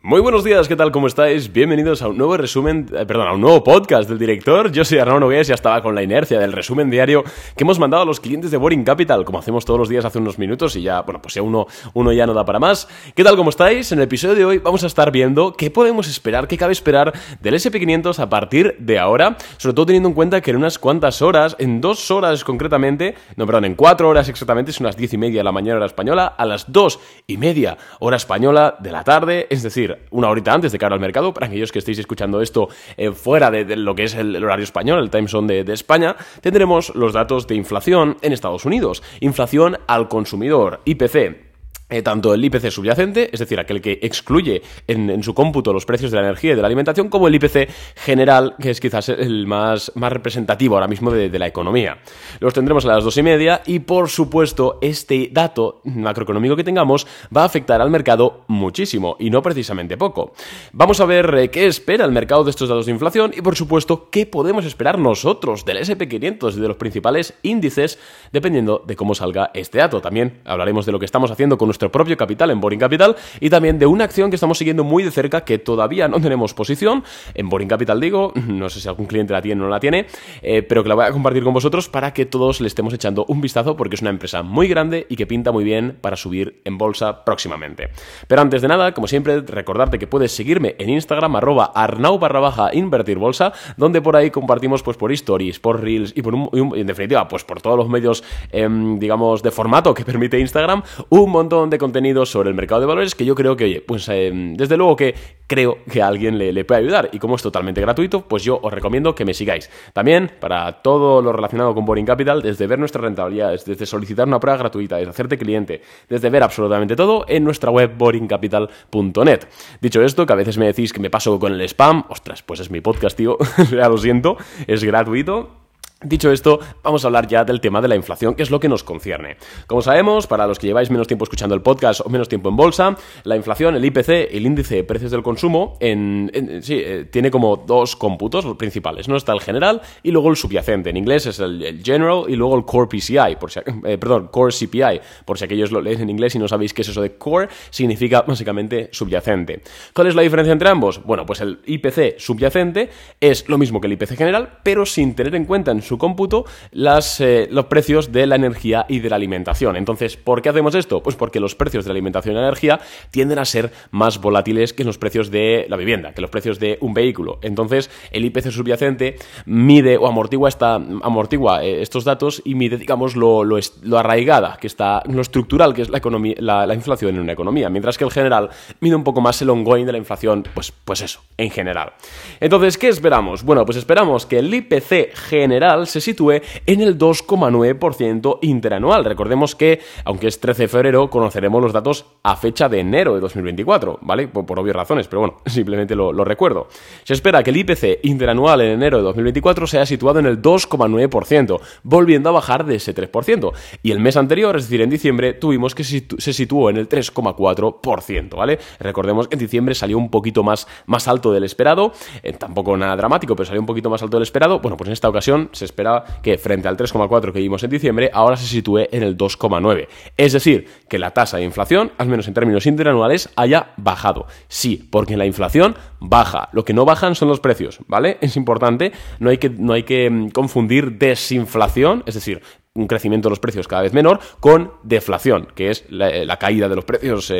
Muy buenos días, ¿qué tal? ¿Cómo estáis? Bienvenidos a un nuevo resumen, eh, perdón, a un nuevo podcast del director. Yo soy Arnaud Nogués ya estaba con la inercia del resumen diario que hemos mandado a los clientes de Boring Capital, como hacemos todos los días hace unos minutos y ya, bueno, pues ya uno, uno ya no da para más. ¿Qué tal? ¿Cómo estáis? En el episodio de hoy vamos a estar viendo qué podemos esperar, qué cabe esperar del SP500 a partir de ahora, sobre todo teniendo en cuenta que en unas cuantas horas, en dos horas concretamente, no, perdón, en cuatro horas exactamente, son las diez y media de la mañana hora española, a las dos y media hora española de la tarde, es decir, una horita antes de cara al mercado, para aquellos que estéis escuchando esto eh, fuera de, lo que es el, horario español, el time zone de, de España, tendremos los datos de inflación en Estados Unidos. Inflación al consumidor, IPC, eh, tanto el IPC subyacente, es decir, aquel que excluye en, su cómputo los precios de la energía y de la alimentación, como el IPC general, que es quizás el más, representativo ahora mismo de, la economía. Los tendremos a las dos y media y, por supuesto, este dato macroeconómico que tengamos va a afectar al mercado muchísimo y no precisamente poco. Vamos a ver eh, qué espera el mercado de estos datos de inflación y, por supuesto, qué podemos esperar nosotros del SP500 y de los principales índices, dependiendo de cómo salga este dato. También hablaremos de lo que estamos haciendo con nuestro propio capital en Boring Capital y también de una acción que estamos siguiendo muy de cerca que todavía no tenemos posición. En Boring Capital digo, no sé si algún cliente la tiene o no la tiene, eh, pero que la voy a compartir con vosotros para que todos le estemos echando un vistazo porque es una empresa muy grande y que pinta muy bien para subir en bolsa próximamente. Pero antes de nada, como siempre, recordarte que puedes seguirme en Instagram arroba arnau barra baja invertir bolsa, donde por ahí compartimos pues por stories, por reels y por en definitiva pues por todos los medios em, digamos de formato que permite Instagram, un montón de contenido sobre el mercado de valores que yo creo que, oye, pues eh, desde luego que creo que alguien le, puede ayudar. Y como es totalmente gratuito, pues yo os recomiendo que me sigáis. También, para todo lo relacionado con Boring Capital, desde ver nuestras rentabilidades, desde solicitar una prueba gratuita, desde hacerte cliente, desde ver absolutamente todo en nuestra web boringcapital.net. Dicho esto, que a veces me decís que me paso con el spam, ostras, pues es mi podcast, tío, ya lo siento, es gratuito Dicho esto, vamos a hablar ya del tema de la inflación, que es lo que nos concierne. Como sabemos, para los que lleváis menos tiempo escuchando el podcast o menos tiempo en bolsa, la inflación, el IPC, el índice de precios del consumo, en, sí, eh, tiene como dos cómputos principales. ¿no? Está el general y luego el subyacente. En inglés es el, general y luego el core PCI, por si, eh, perdón, core CPI, por si aquellos lo leen en inglés y no sabéis qué es eso de core, significa básicamente subyacente. ¿Cuál es la diferencia entre ambos? Bueno, pues el IPC subyacente es lo mismo que el IPC general, pero sin tener en cuenta en su cómputo las, eh, los precios de la energía y de la alimentación. Entonces, ¿por qué hacemos esto? Pues porque los precios de la alimentación y la energía tienden a ser más volátiles que los precios de la vivienda, que los precios de un vehículo. Entonces, el IPC subyacente mide o amortigua, esta, amortigua eh, estos datos y mide, digamos, lo, lo, arraigada que está, lo estructural que es la, economía, la, inflación en una economía, mientras que el general mide un poco más el ongoing de la inflación, pues, pues eso, en general. Entonces, ¿qué esperamos? Bueno, pues esperamos que el IPC general se sitúe en el 2,9% interanual. Recordemos que, aunque es 13 de febrero, conoceremos los datos a fecha de enero de 2024, ¿vale? Por, obvias razones, pero bueno, simplemente lo, recuerdo. Se espera que el IPC interanual en enero de 2024 sea situado en el 2,9%, volviendo a bajar de ese 3%. Y el mes anterior, es decir, en diciembre, tuvimos que se situó en el 3,4%, ¿vale? Recordemos que en diciembre salió un poquito más, más alto del esperado, eh, tampoco nada dramático, pero salió un poquito más alto del esperado. Bueno, pues en esta ocasión se esperaba que frente al 3,4 que vimos en diciembre, ahora se sitúe en el 2,9. Es decir, que la tasa de inflación, al menos en términos interanuales, haya bajado. Sí, porque la inflación baja. Lo que no bajan son los precios, ¿vale? Es importante, no hay que, no hay que mm, confundir desinflación, es decir, un crecimiento de los precios cada vez menor, con deflación, que es la, caída de los precios,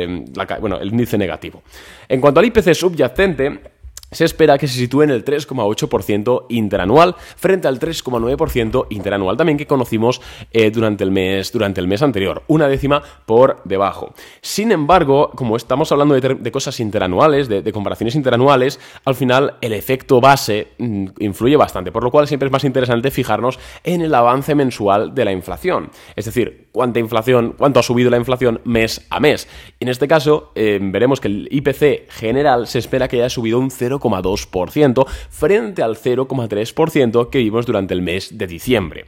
bueno, el índice negativo. En cuanto al IPC subyacente, se espera que se sitúe en el 3,8% interanual frente al 3,9% interanual también que conocimos eh, durante, el mes, durante el mes anterior, una décima por debajo. Sin embargo, como estamos hablando de, cosas interanuales, de, comparaciones interanuales, al final el efecto base mm, influye bastante, por lo cual siempre es más interesante fijarnos en el avance mensual de la inflación, es decir, cuánta inflación, cuánto ha subido la inflación mes a mes. En este caso, eh, veremos que el IPC general se espera que haya subido un 0, 0,2% frente al 0,3% que vimos durante el mes de diciembre.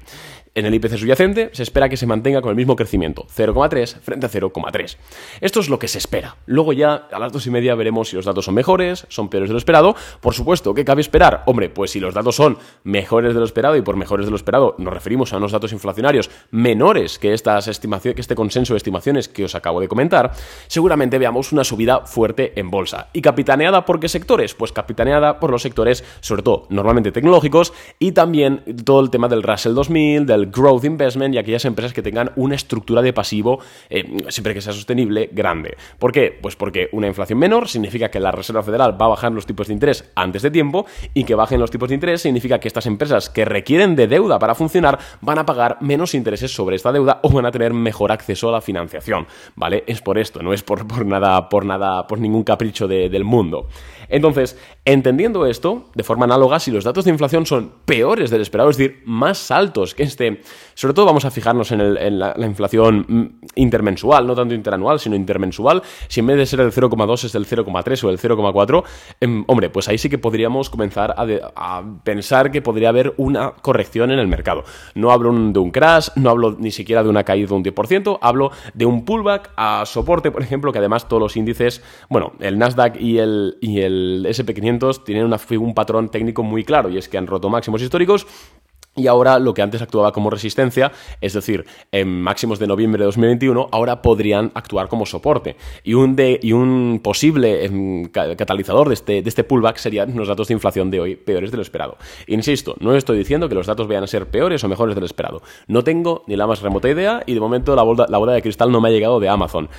En el IPC subyacente se espera que se mantenga con el mismo crecimiento, 0,3 frente a 0,3. Esto es lo que se espera. Luego ya a las dos y media veremos si los datos son mejores, son peores de lo esperado. Por supuesto, ¿qué cabe esperar? Hombre, pues si los datos son mejores de lo esperado y por mejores de lo esperado nos referimos a unos datos inflacionarios menores que estas estimaciones, que este consenso de estimaciones que os acabo de comentar, seguramente veamos una subida fuerte en bolsa. ¿Y capitaneada por qué sectores? Pues capitaneada por los sectores, sobre todo normalmente tecnológicos, y también todo el tema del Russell 2000, del Growth Investment y aquellas empresas que tengan una estructura de pasivo, eh, siempre que sea sostenible, grande. ¿Por qué? Pues porque una inflación menor significa que la Reserva Federal va a bajar los tipos de interés antes de tiempo y que bajen los tipos de interés significa que estas empresas que requieren de deuda para funcionar van a pagar menos intereses sobre esta deuda o van a tener mejor acceso a la financiación, ¿vale? Es por esto, no es por, por nada, por nada, por ningún capricho del mundo. Entonces, entendiendo esto, de forma análoga, si los datos de inflación son peores del esperado, es decir, más altos que este, sobre todo vamos a fijarnos en, la, inflación mm, intermensual, no tanto interanual, sino intermensual, si en vez de ser el 0,2 es el 0,3 o el 0,4, em, hombre, pues ahí sí que podríamos comenzar a, pensar que podría haber una corrección en el mercado. No hablo de un crash, no hablo ni siquiera de una caída de un 10%, hablo de un pullback a soporte, por ejemplo, que además todos los índices, bueno, el Nasdaq y el, y el SP500 tienen un patrón técnico muy claro y es que han roto máximos históricos y ahora lo que antes actuaba como resistencia, es decir, en máximos de noviembre de 2021, ahora podrían actuar como soporte. Y un, y un posible em, catalizador de este, de este pullback serían los datos de inflación de hoy peores de lo esperado. Insisto, no estoy diciendo que los datos vayan a ser peores o mejores de lo esperado. No tengo ni la más remota idea y de momento la bola, la bola de cristal no me ha llegado de Amazon.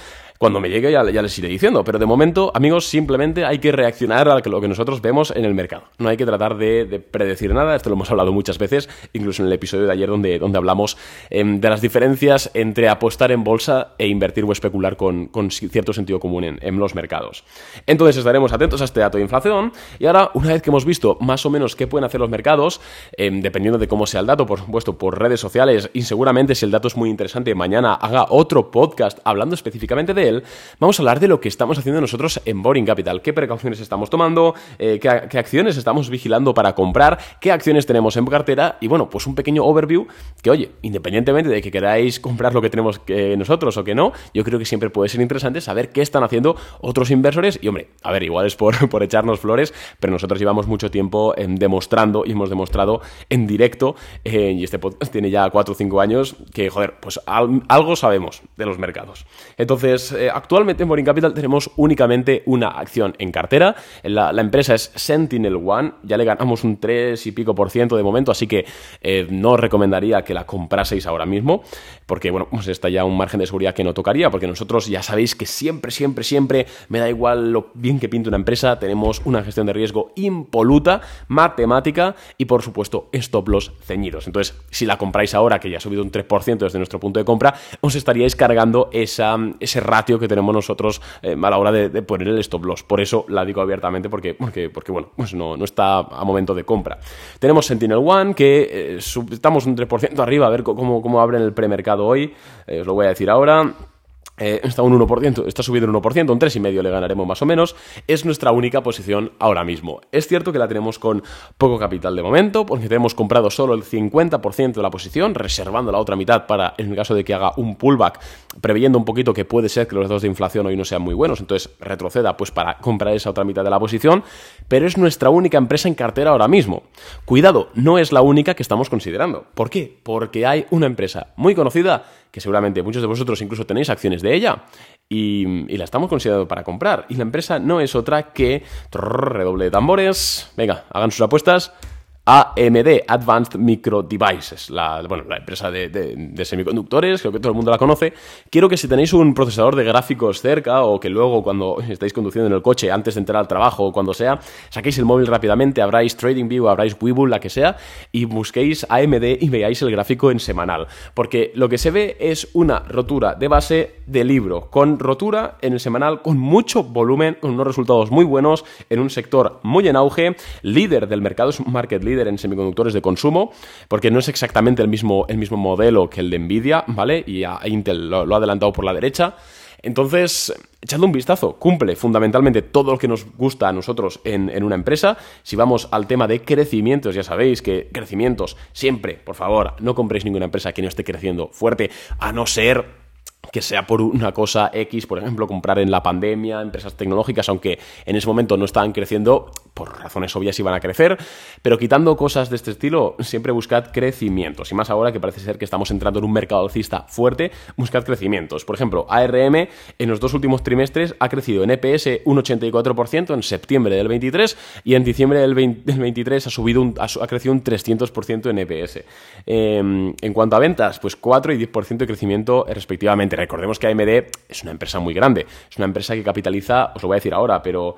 Cuando me llegue ya, les iré diciendo, pero de momento, amigos, simplemente hay que reaccionar a lo que nosotros vemos en el mercado. No hay que tratar de, predecir nada, esto lo hemos hablado muchas veces, incluso en el episodio de ayer donde, donde hablamos em, de las diferencias entre apostar en bolsa e invertir o especular con, cierto sentido común en, los mercados. Entonces estaremos atentos a este dato de inflación y ahora, una vez que hemos visto más o menos qué pueden hacer los mercados, em, dependiendo de cómo sea el dato, por supuesto, por redes sociales y seguramente si el dato es muy interesante, mañana haga otro podcast hablando específicamente de vamos a hablar de lo que estamos haciendo nosotros en Boring Capital. ¿Qué precauciones estamos tomando? Eh, qué, acciones estamos vigilando para comprar? ¿Qué acciones tenemos en cartera? Y bueno, pues un pequeño overview que, oye, independientemente de que queráis comprar lo que tenemos nosotros o que no, yo creo que siempre puede ser interesante saber qué están haciendo otros inversores. Y hombre, a ver, igual es por, por echarnos flores, pero nosotros llevamos mucho tiempo em, demostrando y hemos demostrado en directo, eh, y este podcast tiene ya 4 o 5 años, que, joder, pues algo sabemos de los mercados. Entonces, eh, actualmente en Boring Capital tenemos únicamente una acción en cartera. La, empresa es Sentinel One. Ya le ganamos un 3 y pico por ciento de momento, así que eh, no os recomendaría que la compraseis ahora mismo, porque bueno, pues está ya un margen de seguridad que no tocaría, porque nosotros ya sabéis que siempre, siempre, siempre me da igual lo bien que pinte una empresa, tenemos una gestión de riesgo impoluta, matemática y por supuesto stop loss ceñidos. Entonces, si la compráis ahora, que ya ha subido un 3% desde nuestro punto de compra, os estaríais cargando esa, ese ratio que tenemos nosotros eh, a la hora de, poner el stop loss. Por eso la digo abiertamente, porque, porque, porque bueno, pues no, no está a momento de compra. Tenemos Sentinel One, que eh, estamos un 3% arriba, a ver cómo, cómo abre en el premercado hoy. Eh, os lo voy a decir ahora. Eh, está un 1%, está subiendo un 1%, un 3,5% le ganaremos más o menos. Es nuestra única posición ahora mismo. Es cierto que la tenemos con poco capital de momento, porque tenemos comprado solo el 50% de la posición, reservando la otra mitad para, en el caso de que haga un pullback, preveyendo un poquito que puede ser que los datos de inflación hoy no sean muy buenos, entonces retroceda pues para comprar esa otra mitad de la posición, pero es nuestra única empresa en cartera ahora mismo. Cuidado, no es la única que estamos considerando. ¿Por qué? Porque hay una empresa muy conocida que seguramente muchos de vosotros incluso tenéis acciones de ella y, la estamos considerando para comprar. Y la empresa no es otra que... redoble de tambores. Venga, hagan sus apuestas. AMD, Advanced Micro Devices, la, empresa de, semiconductores, creo que todo el mundo la conoce. Quiero que si tenéis un procesador de gráficos cerca o que luego cuando estáis conduciendo en el coche antes de entrar al trabajo o cuando sea, saquéis el móvil rápidamente, abráis TradingView, abráis Webull, la que sea, y busquéis AMD y veáis el gráfico en semanal. Porque lo que se ve es una rotura de base de libro, con rotura en el semanal, con mucho volumen, con unos resultados muy buenos, en un sector muy en auge, líder del mercado, es un market leader en semiconductores de consumo, porque no es exactamente el mismo, el mismo modelo que el de Nvidia, ¿vale? Y a Intel lo, ha adelantado por la derecha. Entonces, echadle un vistazo, cumple fundamentalmente todo lo que nos gusta a nosotros en, en, una empresa. Si vamos al tema de crecimientos, ya sabéis que crecimientos siempre, por favor, no compréis ninguna empresa que no esté creciendo fuerte, a no ser que sea por una cosa X, por ejemplo, comprar en la pandemia, empresas tecnológicas, aunque en ese momento no estaban creciendo, por razones obvias iban a crecer, pero quitando cosas de este estilo, siempre buscad crecimientos. Y más ahora que parece ser que estamos entrando en un mercado alcista fuerte, buscad crecimientos. Por ejemplo, ARM en los dos últimos trimestres ha crecido en EPS un 84% en septiembre del 23 y en diciembre del, 23 ha, subido ha, crecido un 300% en EPS. Em, en cuanto a ventas, pues 4 y 10% de crecimiento respectivamente. Recordemos que AMD es una empresa muy grande, es una empresa que capitaliza, os lo voy a decir ahora, pero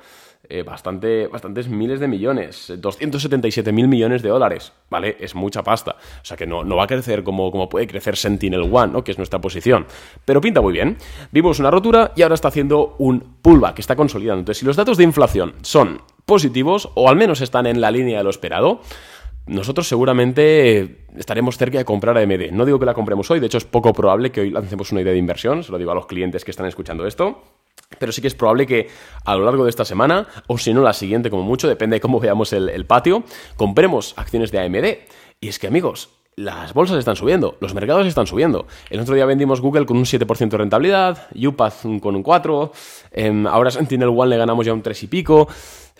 eh, bastante, bastantes miles de millones, 277 mil millones de dólares, ¿vale? Es mucha pasta. O sea que no, no va a crecer como, como, puede crecer Sentinel One, ¿no? Que es nuestra posición. Pero pinta muy bien. Vimos una rotura y ahora está haciendo un pullback, está consolidando. Entonces, si los datos de inflación son positivos, o al menos están en la línea de lo esperado, nosotros seguramente estaremos cerca de comprar AMD. No digo que la compremos hoy, de hecho es poco probable que hoy lancemos una idea de inversión, se lo digo a los clientes que están escuchando esto. Pero sí que es probable que a lo largo de esta semana, o si no la siguiente como mucho, depende de cómo veamos el, patio, compremos acciones de AMD. Y es que amigos, las bolsas están subiendo, los mercados están subiendo. El otro día vendimos Google con un 7% de rentabilidad, UPath con un 4%, em, ahora Sentinel One le ganamos ya un 3 y pico.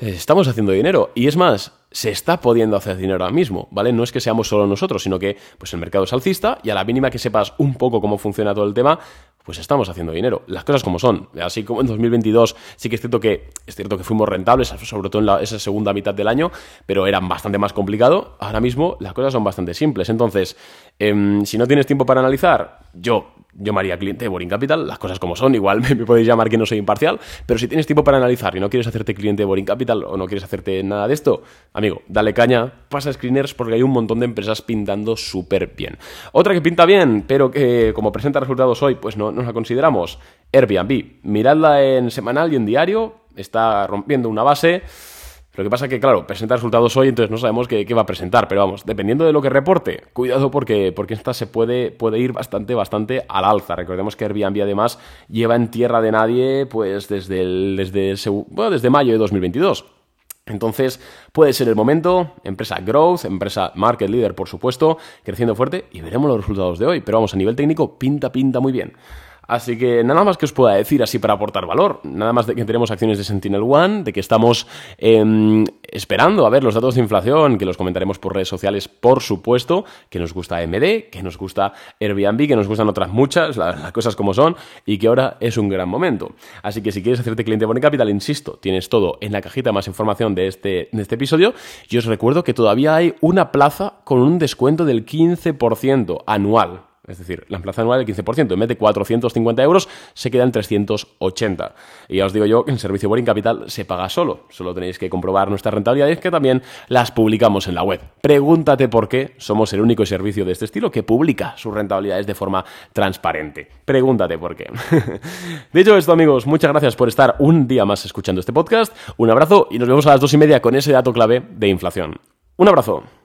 Eh, estamos haciendo dinero. Y es más, se está pudiendo hacer dinero ahora mismo, ¿vale? No es que seamos solo nosotros, sino que pues el mercado es alcista y a la mínima que sepas un poco cómo funciona todo el tema, pues estamos haciendo dinero. Las cosas como son. Así como en 2022 sí que es cierto que es cierto que fuimos rentables, sobre todo en esa segunda mitad del año, pero era bastante más complicado. Ahora mismo las cosas son bastante simples. Entonces, em, si no tienes tiempo para analizar, yo yo me haría cliente de Boring Capital, las cosas como son, igual me, podéis llamar que no soy imparcial, pero si tienes tiempo para analizar y no quieres hacerte cliente de Boring Capital o no quieres hacerte nada de esto, amigo, dale caña, pasa screeners porque hay un montón de empresas pintando súper bien. Otra que pinta bien, pero que como presenta resultados hoy, pues no, no la consideramos, Airbnb. Miradla en semanal y en diario, está rompiendo una base lo que pasa que, claro, presenta resultados hoy, entonces no sabemos qué, va a presentar. Pero vamos, dependiendo de lo que reporte, cuidado porque, porque esta se puede, puede ir bastante, bastante al alza. Recordemos que Airbnb además lleva en tierra de nadie pues desde, el, desde, desde mayo de 2022. Entonces, puede ser el momento, empresa growth, empresa market leader, por supuesto, creciendo fuerte y veremos los resultados de hoy. Pero vamos, a nivel técnico, pinta, pinta muy bien. Así que nada más que os pueda decir así para aportar valor. Nada más de que tenemos acciones de Sentinel One, de que estamos em, esperando a ver los datos de inflación, que los comentaremos por redes sociales, por supuesto, que nos gusta AMD, que nos gusta Airbnb, que nos gustan otras muchas, las, cosas como son, y que ahora es un gran momento. Así que si quieres hacerte cliente de Capital, insisto, tienes todo en la cajita más información de este, de este episodio. Y os recuerdo que todavía hay una plaza con un descuento del 15% anual. Es decir, la plaza anual del 15%. En vez de 450 euros, se quedan 380. Y ya os digo yo que el servicio Boring Capital se paga solo. Solo tenéis que comprobar nuestras rentabilidades que también las publicamos en la web. Pregúntate por qué somos el único servicio de este estilo que publica sus rentabilidades de forma transparente. Pregúntate por qué. Dicho esto, amigos, muchas gracias por estar un día más escuchando este podcast. Un abrazo y nos vemos a las dos y media con ese dato clave de inflación. Un abrazo.